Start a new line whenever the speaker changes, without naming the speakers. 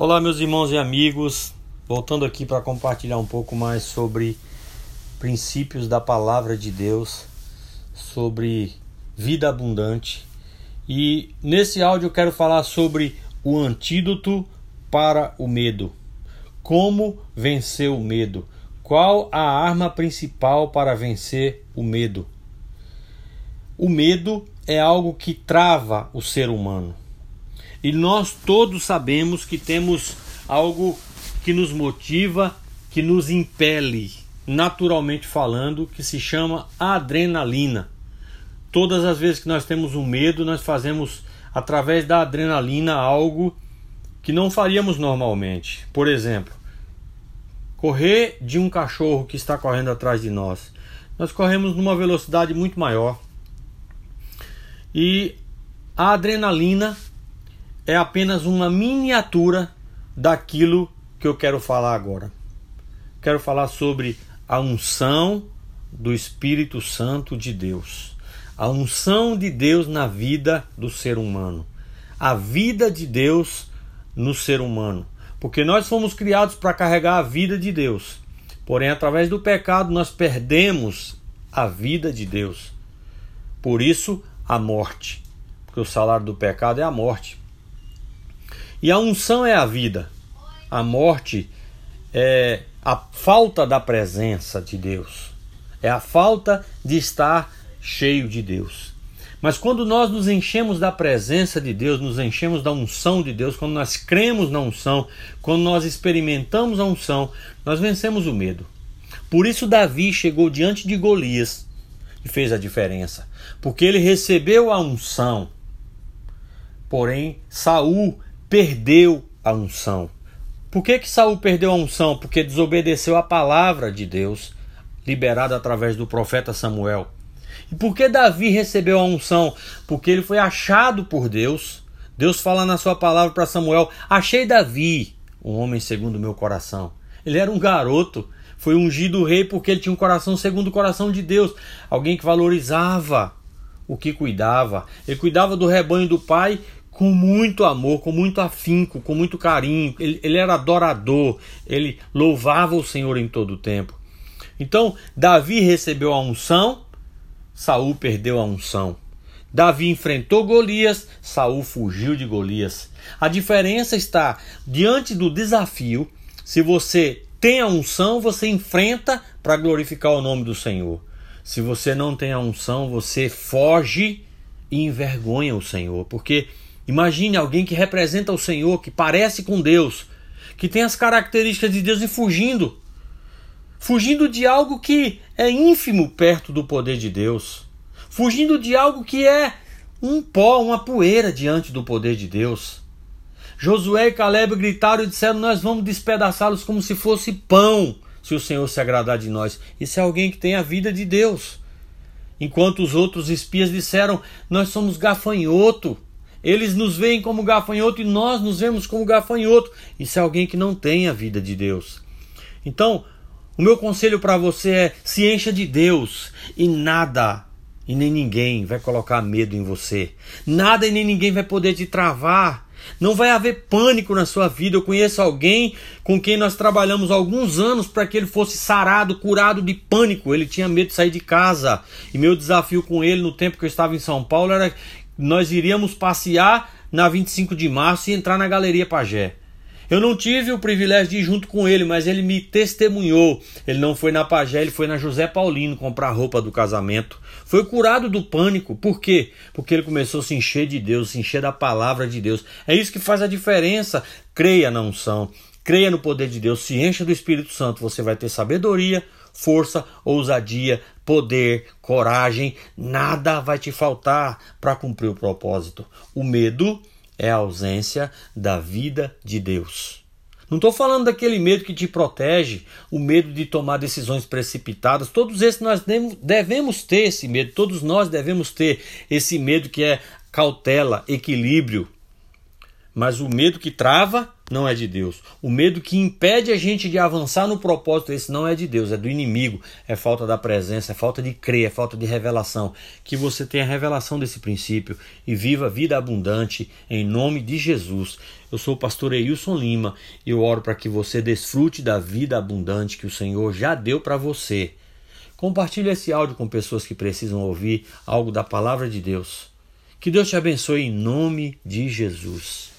Olá, meus irmãos e amigos, voltando aqui para compartilhar um pouco mais sobre princípios da palavra de Deus, sobre vida abundante. E nesse áudio eu quero falar sobre o antídoto para o medo. Como vencer o medo? Qual a arma principal para vencer o medo? O medo é algo que trava o ser humano. E nós todos sabemos que temos algo que nos motiva, que nos impele, naturalmente falando, que se chama adrenalina. Todas as vezes que nós temos um medo, nós fazemos através da adrenalina algo que não faríamos normalmente. Por exemplo, correr de um cachorro que está correndo atrás de nós. Nós corremos numa velocidade muito maior. E a adrenalina é apenas uma miniatura daquilo que eu quero falar agora. Quero falar sobre a unção do Espírito Santo de Deus. A unção de Deus na vida do ser humano. A vida de Deus no ser humano. Porque nós fomos criados para carregar a vida de Deus. Porém, através do pecado, nós perdemos a vida de Deus. Por isso, a morte. Porque o salário do pecado é a morte. E a unção é a vida. A morte é a falta da presença de Deus. É a falta de estar cheio de Deus. Mas quando nós nos enchemos da presença de Deus, nos enchemos da unção de Deus, quando nós cremos na unção, quando nós experimentamos a unção, nós vencemos o medo. Por isso Davi chegou diante de Golias e fez a diferença, porque ele recebeu a unção. Porém, Saul perdeu a unção. Por que que Saul perdeu a unção? Porque desobedeceu a palavra de Deus liberada através do profeta Samuel. E por que Davi recebeu a unção? Porque ele foi achado por Deus. Deus fala na sua palavra para Samuel: Achei Davi, um homem segundo o meu coração. Ele era um garoto, foi ungido rei porque ele tinha um coração segundo o coração de Deus, alguém que valorizava o que cuidava. Ele cuidava do rebanho do pai com muito amor, com muito afinco, com muito carinho. Ele, ele era adorador, ele louvava o Senhor em todo o tempo. Então, Davi recebeu a unção, Saul perdeu a unção. Davi enfrentou Golias, Saul fugiu de Golias. A diferença está diante do desafio. Se você tem a unção, você enfrenta para glorificar o nome do Senhor. Se você não tem a unção, você foge e envergonha o Senhor, porque Imagine alguém que representa o Senhor, que parece com Deus, que tem as características de Deus e fugindo. Fugindo de algo que é ínfimo perto do poder de Deus. Fugindo de algo que é um pó, uma poeira diante do poder de Deus. Josué e Caleb gritaram e disseram: Nós vamos despedaçá-los como se fosse pão, se o Senhor se agradar de nós. Isso é alguém que tem a vida de Deus. Enquanto os outros espias disseram: Nós somos gafanhoto. Eles nos veem como gafanhoto e nós nos vemos como gafanhoto. Isso é alguém que não tem a vida de Deus. Então, o meu conselho para você é: se encha de Deus e nada e nem ninguém vai colocar medo em você. Nada e nem ninguém vai poder te travar. Não vai haver pânico na sua vida. Eu conheço alguém com quem nós trabalhamos alguns anos para que ele fosse sarado, curado de pânico. Ele tinha medo de sair de casa. E meu desafio com ele no tempo que eu estava em São Paulo era nós iríamos passear na 25 de março e entrar na Galeria Pagé. Eu não tive o privilégio de ir junto com ele, mas ele me testemunhou. Ele não foi na Pagé, ele foi na José Paulino comprar roupa do casamento. Foi curado do pânico. Por quê? Porque ele começou a se encher de Deus, se encher da palavra de Deus. É isso que faz a diferença. Creia na unção, creia no poder de Deus, se encha do Espírito Santo. Você vai ter sabedoria, força, ousadia, poder, coragem, nada vai te faltar para cumprir o propósito. O medo é a ausência da vida de Deus. Não estou falando daquele medo que te protege, o medo de tomar decisões precipitadas. Todos esses nós devemos ter esse medo, todos nós devemos ter esse medo que é cautela, equilíbrio. Mas o medo que trava não é de Deus. O medo que impede a gente de avançar no propósito, esse não é de Deus, é do inimigo. É falta da presença, é falta de crer, é falta de revelação. Que você tenha revelação desse princípio e viva a vida abundante em nome de Jesus. Eu sou o pastor Eilson Lima e eu oro para que você desfrute da vida abundante que o Senhor já deu para você. Compartilhe esse áudio com pessoas que precisam ouvir algo da palavra de Deus. Que Deus te abençoe em nome de Jesus.